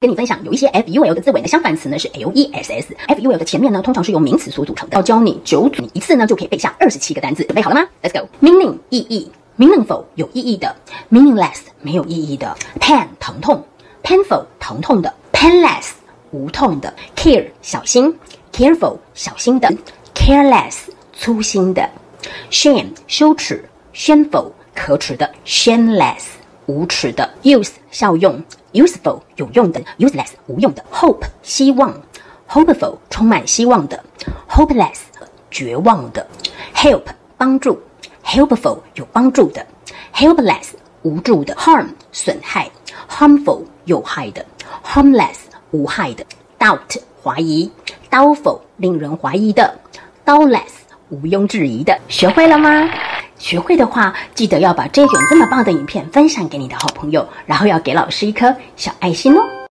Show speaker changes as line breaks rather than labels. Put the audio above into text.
跟你分享，有一些 f u l 的字尾呢，相反词呢是 l e s s。f u l 的前面呢，通常是由名词所组成的。要教你九组，你一次呢就可以背下二十七个单词。准备好了吗？Let's go。Meaning 意义，meaningful 有意义的，meaningless 没有意义的，pain 疼痛，painful 疼痛的，painless 无痛的，care 小心，careful 小心的，careless 粗心的，shame 羞耻，shameful 可耻的，shameless 无耻的，use 效用。useful 有用的，useless 无用的；hope 希望，hopeful 充满希望的；hopeless 绝望的；help 帮助，helpful 有帮助的；helpless 无助的；harm 损害，harmful 有害的；harmless 无害的；doubt 怀疑；doubtful 令人怀疑的；doubtless 毋庸置疑的。学会了吗？学会的话，记得要把这卷这么棒的影片分享给你的好朋友，然后要给老师一颗小爱心哦。